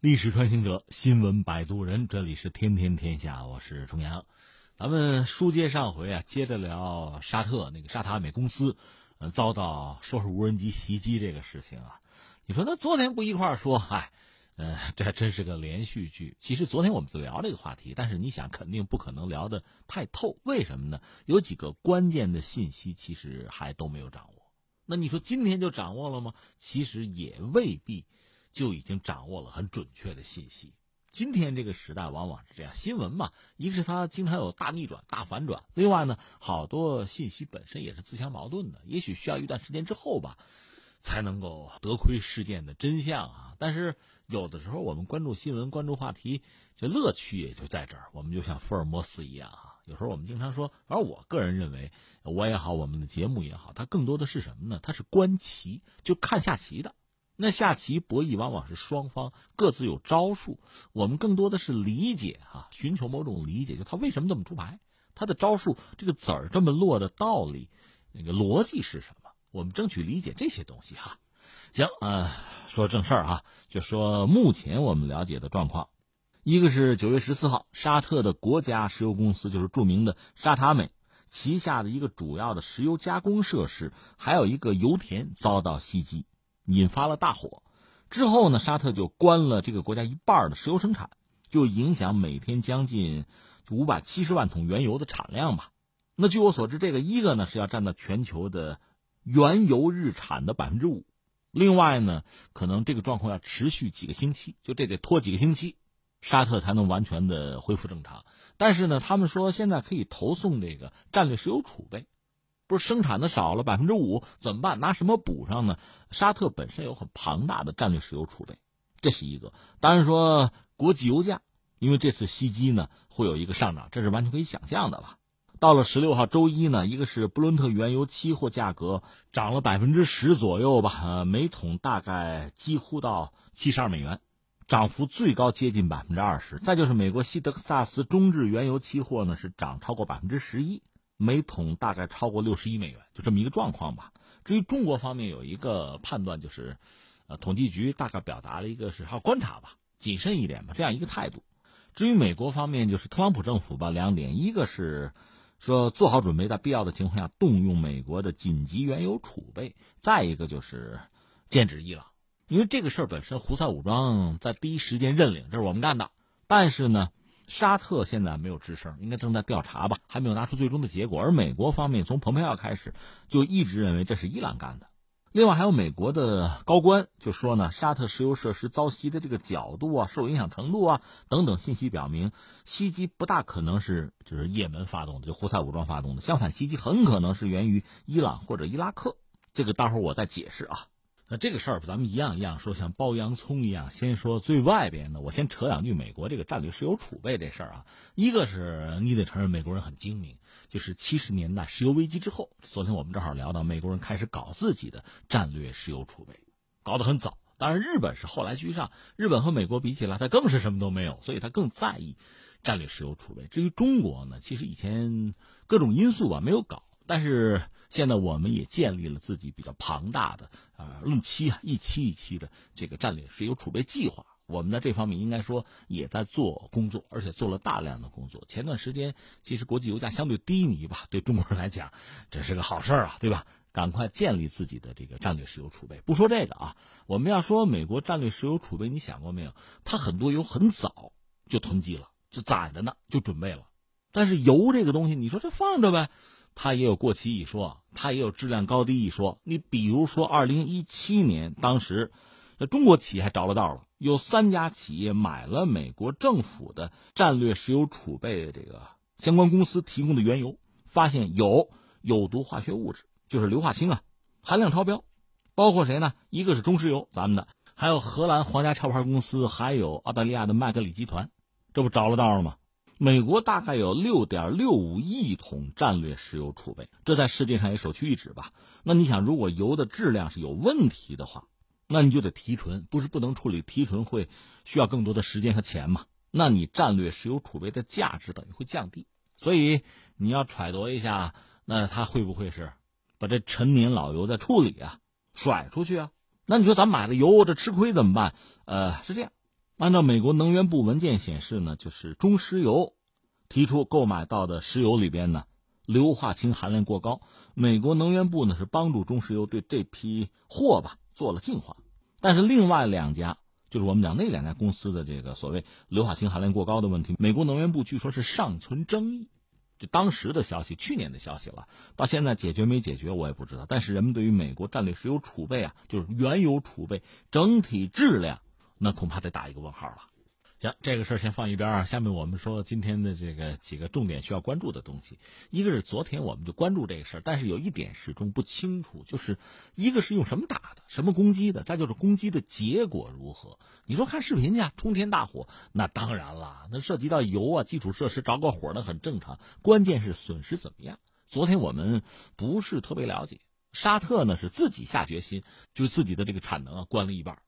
历史穿行者，新闻摆渡人，这里是天天天下，我是重阳。咱们书接上回啊，接着聊沙特那个沙特阿美公司，呃，遭到说是无人机袭击这个事情啊。你说那昨天不一块儿说，哎，呃，这还真是个连续剧。其实昨天我们就聊这个话题，但是你想，肯定不可能聊得太透。为什么呢？有几个关键的信息其实还都没有掌握。那你说今天就掌握了吗？其实也未必。就已经掌握了很准确的信息。今天这个时代往往是这样，新闻嘛，一个是它经常有大逆转、大反转，另外呢，好多信息本身也是自相矛盾的，也许需要一段时间之后吧，才能够得窥事件的真相啊。但是有的时候我们关注新闻、关注话题，这乐趣也就在这儿。我们就像福尔摩斯一样啊，有时候我们经常说，反正我个人认为，我也好，我们的节目也好，它更多的是什么呢？它是观棋，就看下棋的。那下棋博弈往往是双方各自有招数，我们更多的是理解哈，寻求某种理解，就他为什么这么出牌，他的招数这个子儿这么落的道理，那个逻辑是什么？我们争取理解这些东西哈。行啊，说正事儿啊，就说目前我们了解的状况，一个是九月十四号，沙特的国家石油公司就是著名的沙塔美旗下的一个主要的石油加工设施，还有一个油田遭到袭击。引发了大火，之后呢，沙特就关了这个国家一半的石油生产，就影响每天将近五百七十万桶原油的产量吧。那据我所知，这个一个呢是要占到全球的原油日产的百分之五，另外呢，可能这个状况要持续几个星期，就这得拖几个星期，沙特才能完全的恢复正常。但是呢，他们说现在可以投送这个战略石油储备。不是生产的少了百分之五怎么办？拿什么补上呢？沙特本身有很庞大的战略石油储备，这是一个。当然说国际油价，因为这次袭击呢会有一个上涨，这是完全可以想象的了。到了十六号周一呢，一个是布伦特原油期货价格涨了百分之十左右吧，呃，每桶大概几乎到七十二美元，涨幅最高接近百分之二十。再就是美国西德克萨斯中质原油期货呢是涨超过百分之十一。每桶大概超过六十亿美元，就这么一个状况吧。至于中国方面有一个判断，就是，呃，统计局大概表达了一个是要观察吧，谨慎一点吧，这样一个态度。至于美国方面，就是特朗普政府吧，两点，一个是说做好准备，在必要的情况下动用美国的紧急原油储备；再一个就是剑指伊朗，因为这个事儿本身，胡塞武装在第一时间认领，这是我们干的，但是呢。沙特现在没有吱声，应该正在调查吧，还没有拿出最终的结果。而美国方面从蓬佩奥开始就一直认为这是伊朗干的。另外还有美国的高官就说呢，沙特石油设施遭袭的这个角度啊、受影响程度啊等等信息表明，袭击不大可能是就是也门发动的，就胡塞武装发动的。相反，袭击很可能是源于伊朗或者伊拉克。这个待会儿我再解释啊。那这个事儿，咱们一样一样说，像剥洋葱一样，先说最外边的。我先扯两句美国这个战略石油储备这事儿啊。一个是你得承认美国人很精明，就是七十年代石油危机之后，昨天我们正好聊到，美国人开始搞自己的战略石油储备，搞得很早。当然，日本是后来居上，日本和美国比起来，它更是什么都没有，所以它更在意战略石油储备。至于中国呢，其实以前各种因素吧，没有搞。但是现在我们也建立了自己比较庞大的啊，论期啊，一期一期的这个战略石油储备计划。我们在这方面应该说也在做工作，而且做了大量的工作。前段时间其实国际油价相对低迷吧，对中国人来讲这是个好事啊，对吧？赶快建立自己的这个战略石油储备。不说这个啊，我们要说美国战略石油储备，你想过没有？它很多油很早就囤积了，就攒着呢，就准备了。但是油这个东西，你说这放着呗？它也有过期一说，它也有质量高低一说。你比如说，二零一七年，当时，那中国企业还着了道了，有三家企业买了美国政府的战略石油储备这个相关公司提供的原油，发现有有毒化学物质，就是硫化氢啊，含量超标。包括谁呢？一个是中石油，咱们的，还有荷兰皇家壳牌公司，还有澳大利亚的麦格里集团，这不着了道了吗？美国大概有六点六五亿桶战略石油储备，这在世界上也首屈一指吧？那你想，如果油的质量是有问题的话，那你就得提纯，不是不能处理，提纯会需要更多的时间和钱嘛？那你战略石油储备的价值等于会降低。所以你要揣度一下，那他会不会是把这陈年老油再处理啊，甩出去啊？那你说咱买了油，这吃亏怎么办？呃，是这样。按照美国能源部文件显示呢，就是中石油提出购买到的石油里边呢，硫化氢含量过高。美国能源部呢是帮助中石油对这批货吧做了净化，但是另外两家，就是我们讲那两家公司的这个所谓硫化氢含量过高的问题，美国能源部据说是尚存争议。就当时的消息，去年的消息了，到现在解决没解决我也不知道。但是人们对于美国战略石油储备啊，就是原油储备整体质量。那恐怕得打一个问号了。行，这个事儿先放一边啊。下面我们说今天的这个几个重点需要关注的东西。一个是昨天我们就关注这个事儿，但是有一点始终不清楚，就是一个是用什么打的，什么攻击的，再就是攻击的结果如何。你说看视频去，冲天大火，那当然了，那涉及到油啊，基础设施着个火，那很正常。关键是损失怎么样？昨天我们不是特别了解。沙特呢是自己下决心，就自己的这个产能啊关了一半。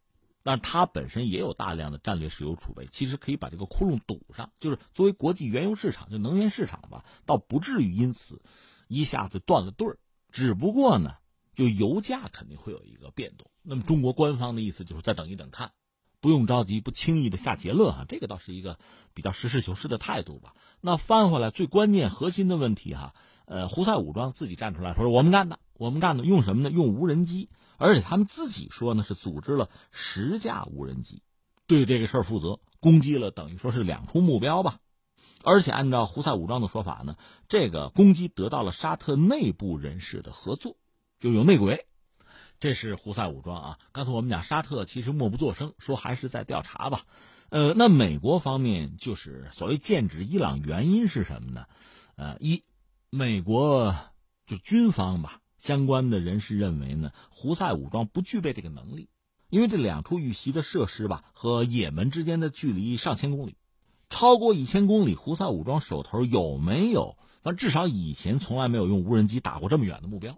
但它本身也有大量的战略石油储备，其实可以把这个窟窿堵上。就是作为国际原油市场，就能源市场吧，倒不至于因此一下子断了队儿。只不过呢，就油价肯定会有一个变动。那么中国官方的意思就是再等一等看，不用着急，不轻易的下结论哈。这个倒是一个比较实事求是的态度吧。那翻回来最关键核心的问题哈，呃，胡塞武装自己站出来说我们干的，我们干的，用什么呢？用无人机。而且他们自己说呢，是组织了十架无人机，对这个事儿负责，攻击了等于说是两处目标吧。而且按照胡塞武装的说法呢，这个攻击得到了沙特内部人士的合作，就有内鬼。这是胡塞武装啊。刚才我们讲沙特其实默不作声，说还是在调查吧。呃，那美国方面就是所谓剑指伊朗，原因是什么呢？呃，一，美国就军方吧。相关的人士认为呢，胡塞武装不具备这个能力，因为这两处遇袭的设施吧，和也门之间的距离上千公里，超过一千公里，胡塞武装手头有没有？反正至少以前从来没有用无人机打过这么远的目标。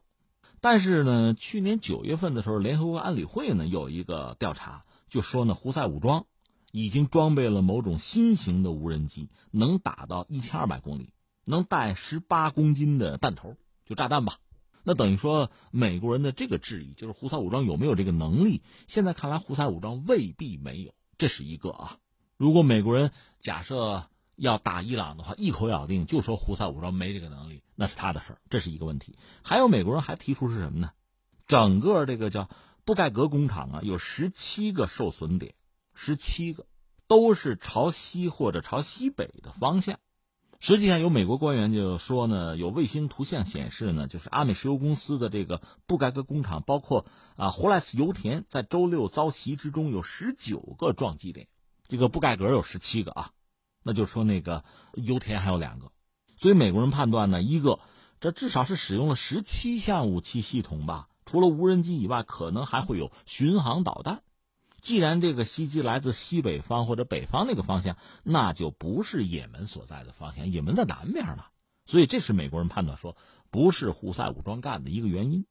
但是呢，去年九月份的时候，联合国安理会呢有一个调查，就说呢，胡塞武装已经装备了某种新型的无人机，能打到一千二百公里，能带十八公斤的弹头，就炸弹吧。那等于说，美国人的这个质疑就是胡塞武装有没有这个能力？现在看来，胡塞武装未必没有，这是一个啊。如果美国人假设要打伊朗的话，一口咬定就说胡塞武装没这个能力，那是他的事儿，这是一个问题。还有美国人还提出是什么呢？整个这个叫布盖格工厂啊，有十七个受损点，十七个都是朝西或者朝西北的方向。实际上，有美国官员就说呢，有卫星图像显示呢，就是阿美石油公司的这个布盖格工厂，包括啊胡莱斯油田，在周六遭袭之中有十九个撞击点，这个布盖格有十七个啊，那就说那个油田还有两个，所以美国人判断呢，一个这至少是使用了十七项武器系统吧，除了无人机以外，可能还会有巡航导弹。既然这个袭击来自西北方或者北方那个方向，那就不是也门所在的方向，也门在南边了。所以这是美国人判断说不是胡塞武装干的一个原因。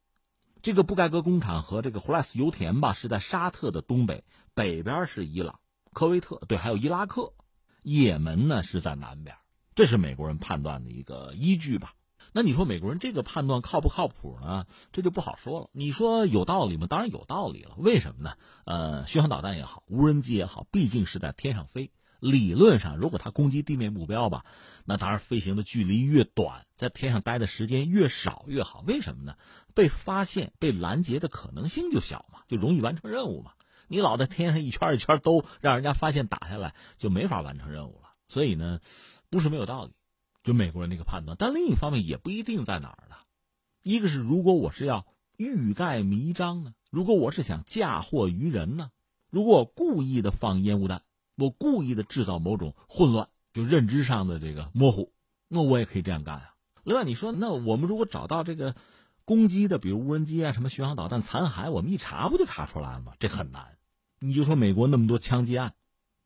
这个布盖格工厂和这个胡莱斯油田吧是在沙特的东北，北边是伊朗、科威特，对，还有伊拉克。也门呢是在南边，这是美国人判断的一个依据吧。那你说美国人这个判断靠不靠谱呢？这就不好说了。你说有道理吗？当然有道理了。为什么呢？呃，巡航导弹也好，无人机也好，毕竟是在天上飞。理论上，如果它攻击地面目标吧，那当然飞行的距离越短，在天上待的时间越少越好。为什么呢？被发现、被拦截的可能性就小嘛，就容易完成任务嘛。你老在天上一圈一圈都让人家发现打下来，就没法完成任务了。所以呢，不是没有道理。就美国人那个判断，但另一方面也不一定在哪儿呢。一个是，如果我是要欲盖弥彰呢？如果我是想嫁祸于人呢？如果我故意的放烟雾弹，我故意的制造某种混乱，就认知上的这个模糊，那我也可以这样干啊。另外，你说，那我们如果找到这个攻击的，比如无人机啊、什么巡航导弹残骸，我们一查不就查出来了吗？这很难。你就说美国那么多枪击案，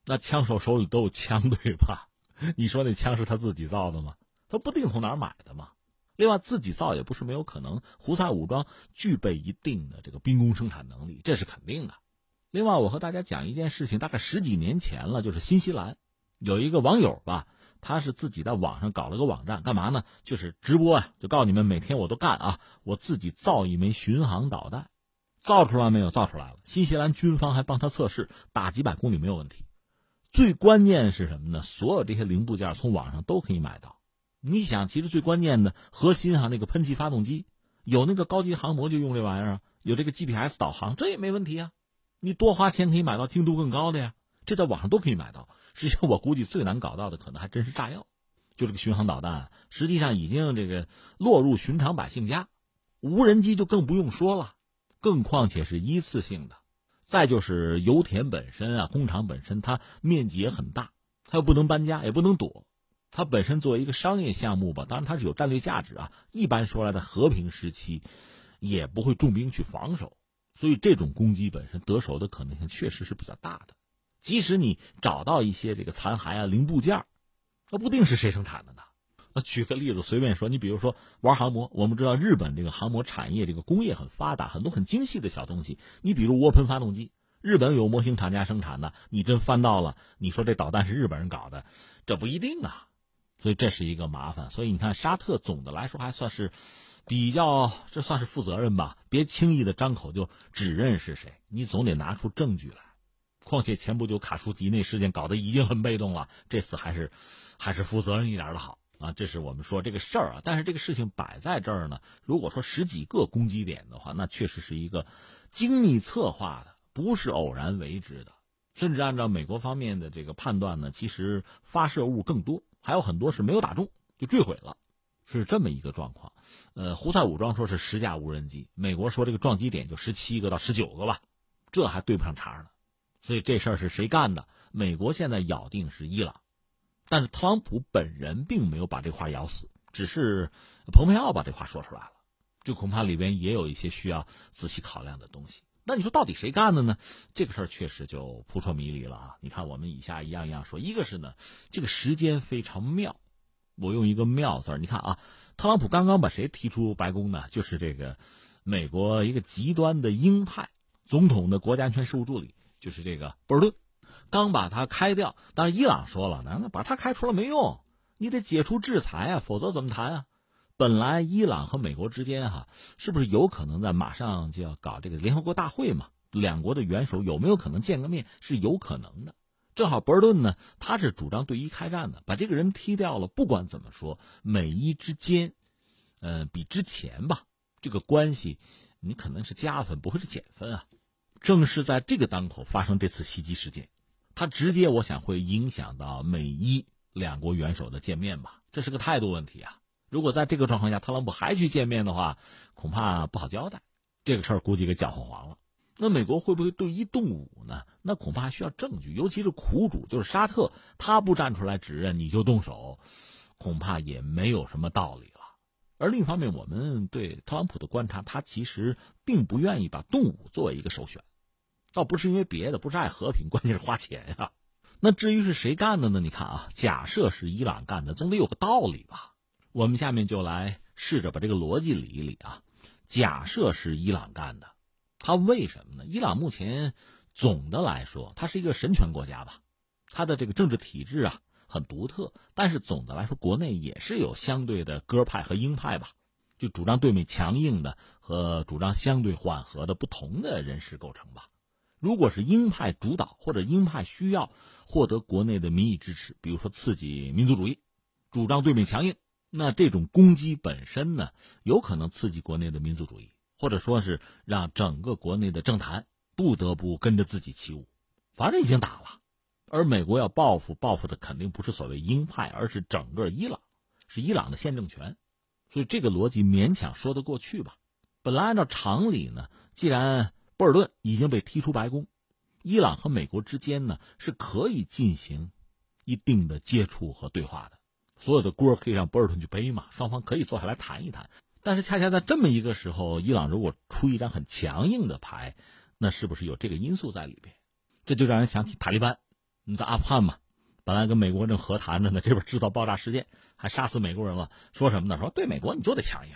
那枪手手里都有枪，对吧？你说那枪是他自己造的吗？他不定从哪儿买的吗？另外，自己造也不是没有可能。胡塞武装具备一定的这个兵工生产能力，这是肯定的。另外，我和大家讲一件事情，大概十几年前了，就是新西兰有一个网友吧，他是自己在网上搞了个网站，干嘛呢？就是直播啊，就告诉你们每天我都干啊，我自己造一枚巡航导弹，造出来没有？造出来了。新西兰军方还帮他测试，打几百公里没有问题。最关键是什么呢？所有这些零部件从网上都可以买到。你想，其实最关键的核心哈，那个喷气发动机，有那个高级航模就用这玩意儿，有这个 GPS 导航，这也没问题啊。你多花钱可以买到精度更高的呀，这在网上都可以买到。实际上，我估计最难搞到的可能还真是炸药，就这个巡航导弹，实际上已经这个落入寻常百姓家。无人机就更不用说了，更况且是一次性的。再就是油田本身啊，工厂本身它面积也很大，它又不能搬家，也不能躲。它本身作为一个商业项目吧，当然它是有战略价值啊。一般说来的和平时期，也不会重兵去防守，所以这种攻击本身得手的可能性确实是比较大的。即使你找到一些这个残骸啊、零部件，那不定是谁生产的呢？那举个例子，随便说，你比如说玩航模，我们知道日本这个航模产业这个工业很发达，很多很精细的小东西。你比如涡喷发动机，日本有模型厂家生产的，你真翻到了，你说这导弹是日本人搞的，这不一定啊。所以这是一个麻烦。所以你看，沙特总的来说还算是比较，这算是负责任吧？别轻易的张口就指认是谁，你总得拿出证据来。况且前不久卡舒吉那事件搞得已经很被动了，这次还是还是负责任一点的好啊！这是我们说这个事儿啊。但是这个事情摆在这儿呢，如果说十几个攻击点的话，那确实是一个精密策划的，不是偶然为之的。甚至按照美国方面的这个判断呢，其实发射物更多，还有很多是没有打中就坠毁了，是这么一个状况。呃，胡塞武装说是十架无人机，美国说这个撞击点就十七个到十九个吧，这还对不上茬呢。所以这事儿是谁干的？美国现在咬定是伊朗，但是特朗普本人并没有把这话咬死，只是蓬佩奥把这话说出来了。这恐怕里边也有一些需要仔细考量的东西。那你说到底谁干的呢？这个事儿确实就扑朔迷离了啊！你看我们以下一样一样说，一个是呢，这个时间非常妙，我用一个“妙”字儿。你看啊，特朗普刚刚把谁提出白宫呢？就是这个美国一个极端的鹰派总统的国家安全事务助理。就是这个博尔顿，刚把他开掉，但伊朗说了，那把他开除了没用，你得解除制裁啊，否则怎么谈啊？本来伊朗和美国之间哈，是不是有可能在马上就要搞这个联合国大会嘛？两国的元首有没有可能见个面？是有可能的。正好博尔顿呢，他是主张对伊开战的，把这个人踢掉了。不管怎么说，美伊之间，呃，比之前吧，这个关系你可能是加分，不会是减分啊。正是在这个当口发生这次袭击事件，它直接我想会影响到美伊两国元首的见面吧，这是个态度问题啊。如果在这个状况下特朗普还去见面的话，恐怕不好交代。这个事儿估计给搅和黄了。那美国会不会对伊动武呢？那恐怕需要证据，尤其是苦主就是沙特，他不站出来指认你就动手，恐怕也没有什么道理了。而另一方面，我们对特朗普的观察，他其实并不愿意把动武作为一个首选。倒不是因为别的，不是爱和平，关键是花钱呀。那至于是谁干的呢？你看啊，假设是伊朗干的，总得有个道理吧？我们下面就来试着把这个逻辑理一理啊。假设是伊朗干的，他为什么呢？伊朗目前总的来说，它是一个神权国家吧，它的这个政治体制啊很独特，但是总的来说，国内也是有相对的鸽派和鹰派吧，就主张对美强硬的和主张相对缓和的不同的人士构成吧。如果是鹰派主导，或者鹰派需要获得国内的民意支持，比如说刺激民族主义，主张对美强硬，那这种攻击本身呢，有可能刺激国内的民族主义，或者说是让整个国内的政坛不得不跟着自己起舞。反正已经打了，而美国要报复，报复的肯定不是所谓鹰派，而是整个伊朗，是伊朗的现政权。所以这个逻辑勉强说得过去吧。本来按照常理呢，既然博尔顿已经被踢出白宫，伊朗和美国之间呢是可以进行一定的接触和对话的，所有的锅可以让博尔顿去背嘛，双方可以坐下来谈一谈。但是恰恰在这么一个时候，伊朗如果出一张很强硬的牌，那是不是有这个因素在里边？这就让人想起塔利班，你在阿富汗嘛，本来跟美国正和谈着呢，这边制造爆炸事件，还杀死美国人了，说什么呢？说对美国你就得强硬。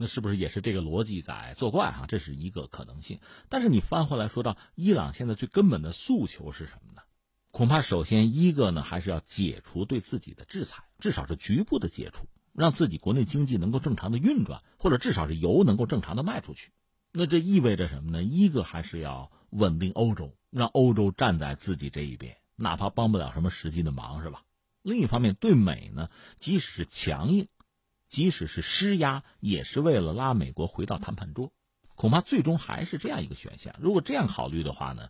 那是不是也是这个逻辑在作怪哈？这是一个可能性。但是你翻回来说到伊朗现在最根本的诉求是什么呢？恐怕首先一个呢，还是要解除对自己的制裁，至少是局部的解除，让自己国内经济能够正常的运转，或者至少是油能够正常的卖出去。那这意味着什么呢？一个还是要稳定欧洲，让欧洲站在自己这一边。哪怕帮不了什么实际的忙，是吧？另一方面，对美呢，即使是强硬，即使是施压，也是为了拉美国回到谈判桌。恐怕最终还是这样一个选项。如果这样考虑的话呢，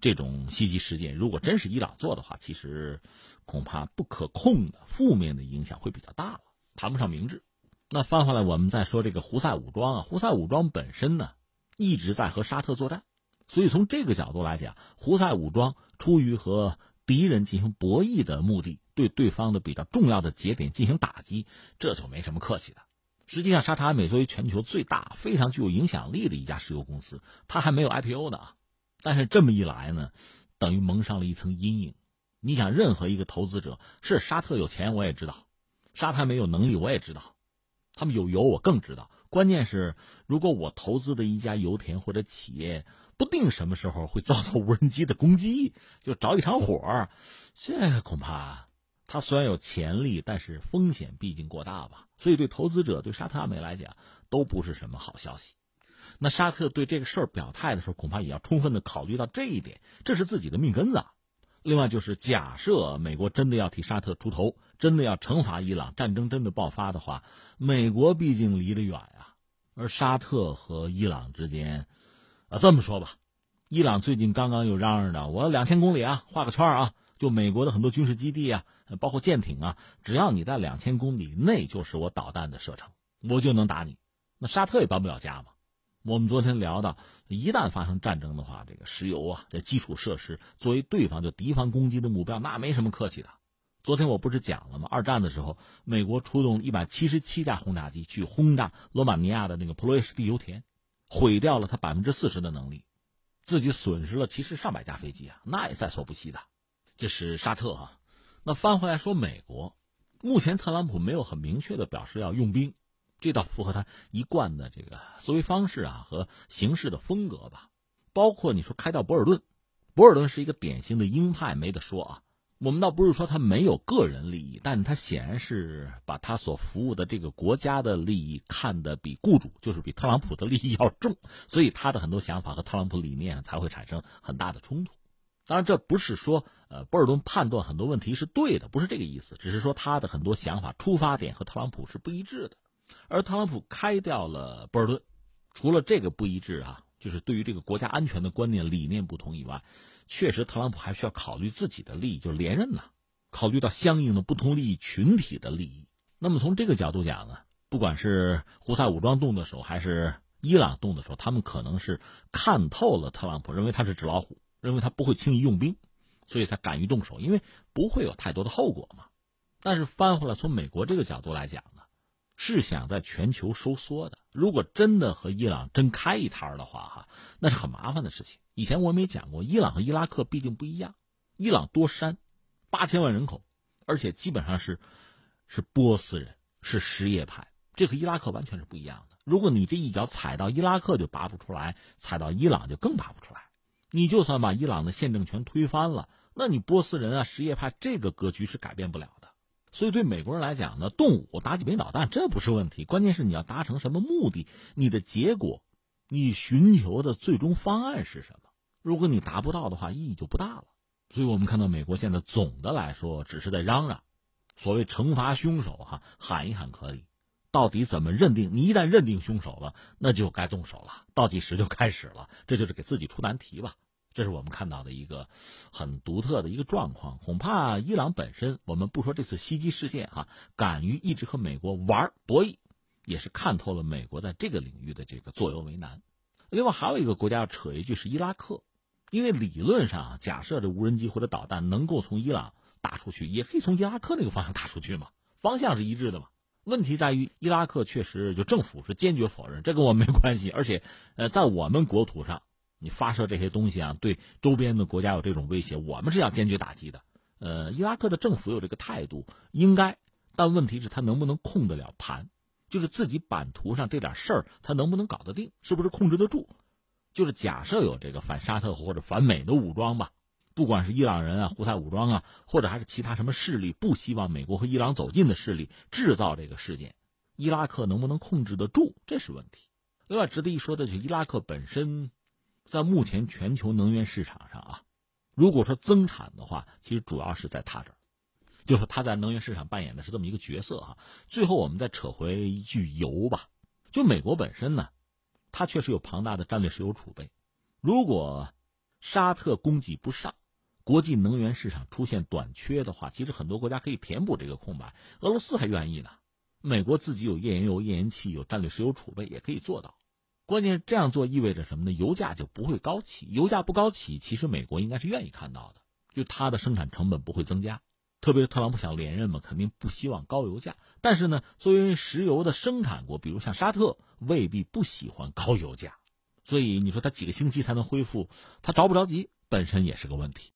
这种袭击事件如果真是伊朗做的话，其实恐怕不可控的负面的影响会比较大了，谈不上明智。那翻回来，我们再说这个胡塞武装啊，胡塞武装本身呢一直在和沙特作战，所以从这个角度来讲，胡塞武装出于和敌人进行博弈的目的，对对方的比较重要的节点进行打击，这就没什么客气的。实际上，沙特阿美作为全球最大、非常具有影响力的一家石油公司，它还没有 IPO 呢。但是这么一来呢，等于蒙上了一层阴影。你想，任何一个投资者，是沙特有钱我也知道，沙特没有能力我也知道，他们有油我更知道。关键是，如果我投资的一家油田或者企业，不定什么时候会遭到 无人机的攻击，就着一场火，这恐怕。它虽然有潜力，但是风险毕竟过大吧，所以对投资者、对沙特阿美来讲都不是什么好消息。那沙特对这个事儿表态的时候，恐怕也要充分的考虑到这一点，这是自己的命根子。另外就是，假设美国真的要替沙特出头，真的要惩罚伊朗，战争真的爆发的话，美国毕竟离得远啊，而沙特和伊朗之间，啊，这么说吧，伊朗最近刚刚又嚷嚷着，我两千公里啊，画个圈啊。就美国的很多军事基地啊，包括舰艇啊，只要你在两千公里内，就是我导弹的射程，我就能打你。那沙特也搬不了家嘛。我们昨天聊到，一旦发生战争的话，这个石油啊，这基础设施作为对方就敌方攻击的目标，那没什么客气的。昨天我不是讲了吗？二战的时候，美国出动一百七十七架轰炸机去轰炸罗马尼亚的那个普罗耶什地油田，毁掉了它百分之四十的能力，自己损失了其实上百架飞机啊，那也在所不惜的。这是沙特啊，那翻回来说美国，目前特朗普没有很明确的表示要用兵，这倒符合他一贯的这个思维方式啊和行事的风格吧。包括你说开到博尔顿，博尔顿是一个典型的鹰派，没得说啊。我们倒不是说他没有个人利益，但他显然是把他所服务的这个国家的利益看得比雇主，就是比特朗普的利益要重，所以他的很多想法和特朗普理念才会产生很大的冲突。当然，这不是说，呃，博尔顿判断很多问题是对的，不是这个意思，只是说他的很多想法出发点和特朗普是不一致的。而特朗普开掉了博尔顿，除了这个不一致啊，就是对于这个国家安全的观念理念不同以外，确实特朗普还需要考虑自己的利益，就连任呢，考虑到相应的不同利益群体的利益。那么从这个角度讲呢，不管是胡塞武装动的手，还是伊朗动的手，他们可能是看透了特朗普，认为他是纸老虎。认为他不会轻易用兵，所以才敢于动手，因为不会有太多的后果嘛。但是翻回来，从美国这个角度来讲呢，是想在全球收缩的。如果真的和伊朗真开一摊的话，哈，那是很麻烦的事情。以前我们也讲过，伊朗和伊拉克毕竟不一样，伊朗多山，八千万人口，而且基本上是是波斯人，是什叶派，这和伊拉克完全是不一样的。如果你这一脚踩到伊拉克就拔不出来，踩到伊朗就更拔不出来。你就算把伊朗的宪政权推翻了，那你波斯人啊、什叶派这个格局是改变不了的。所以对美国人来讲呢，动武打几枚导弹这不是问题，关键是你要达成什么目的，你的结果，你寻求的最终方案是什么？如果你达不到的话，意义就不大了。所以我们看到美国现在总的来说只是在嚷嚷，所谓惩罚凶手哈，喊一喊可以。到底怎么认定？你一旦认定凶手了，那就该动手了，倒计时就开始了。这就是给自己出难题吧。这是我们看到的一个很独特的一个状况。恐怕伊朗本身，我们不说这次袭击事件哈，敢于一直和美国玩博弈，也是看透了美国在这个领域的这个左右为难。另外还有一个国家要扯一句是伊拉克，因为理论上假设这无人机或者导弹能够从伊朗打出去，也可以从伊拉克那个方向打出去嘛，方向是一致的嘛。问题在于，伊拉克确实就政府是坚决否认，这跟我没关系。而且，呃，在我们国土上，你发射这些东西啊，对周边的国家有这种威胁，我们是要坚决打击的。呃，伊拉克的政府有这个态度，应该，但问题是他能不能控得了盘？就是自己版图上这点事儿，他能不能搞得定？是不是控制得住？就是假设有这个反沙特或者反美的武装吧。不管是伊朗人啊、胡塞武装啊，或者还是其他什么势力，不希望美国和伊朗走近的势力制造这个事件，伊拉克能不能控制得住，这是问题。另外值得一说的就是伊拉克本身，在目前全球能源市场上啊，如果说增产的话，其实主要是在他这儿，就是他在能源市场扮演的是这么一个角色哈。最后我们再扯回一句油吧，就美国本身呢，它确实有庞大的战略石油储备，如果沙特供给不上，国际能源市场出现短缺的话，其实很多国家可以填补这个空白。俄罗斯还愿意呢，美国自己有页岩油、页岩气，有战略石油储备，也可以做到。关键是这样做意味着什么呢？油价就不会高起。油价不高起，其实美国应该是愿意看到的，就它的生产成本不会增加。特别是特朗普想连任嘛，肯定不希望高油价。但是呢，作为石油的生产国，比如像沙特，未必不喜欢高油价。所以你说它几个星期才能恢复，它着不着急，本身也是个问题。